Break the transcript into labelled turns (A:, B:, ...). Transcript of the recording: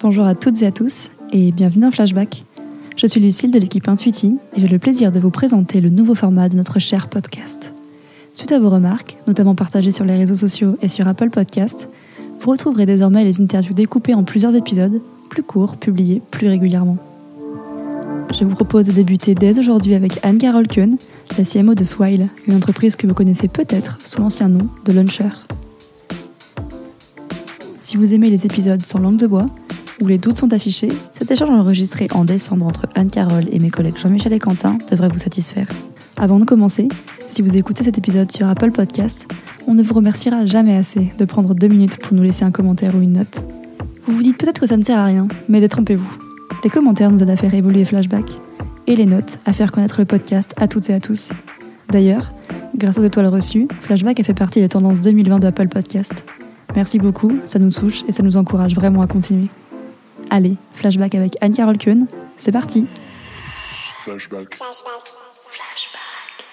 A: Bonjour à toutes et à tous et bienvenue dans Flashback. Je suis Lucille de l'équipe Intuiti et j'ai le plaisir de vous présenter le nouveau format de notre cher podcast. Suite à vos remarques, notamment partagées sur les réseaux sociaux et sur Apple Podcast, vous retrouverez désormais les interviews découpées en plusieurs épisodes, plus courts, publiés plus régulièrement. Je vous propose de débuter dès aujourd'hui avec Anne-Carole Kuhn, la CMO de Swile, une entreprise que vous connaissez peut-être sous l'ancien nom de Launcher. Si vous aimez les épisodes sans langue de bois, où les doutes sont affichés, cet échange enregistré en décembre entre Anne-Carole et mes collègues Jean-Michel et Quentin devrait vous satisfaire. Avant de commencer, si vous écoutez cet épisode sur Apple Podcast, on ne vous remerciera jamais assez de prendre deux minutes pour nous laisser un commentaire ou une note. Vous vous dites peut-être que ça ne sert à rien, mais détrompez-vous. Les commentaires nous aident à faire évoluer Flashback et les notes à faire connaître le podcast à toutes et à tous. D'ailleurs, grâce aux étoiles reçues, Flashback a fait partie des tendances 2020 d'Apple Podcast. Merci beaucoup, ça nous touche et ça nous encourage vraiment à continuer. Allez, Flashback avec Anne-Carole Kuhn, c'est parti
B: Flashback. Flashback. Flashback.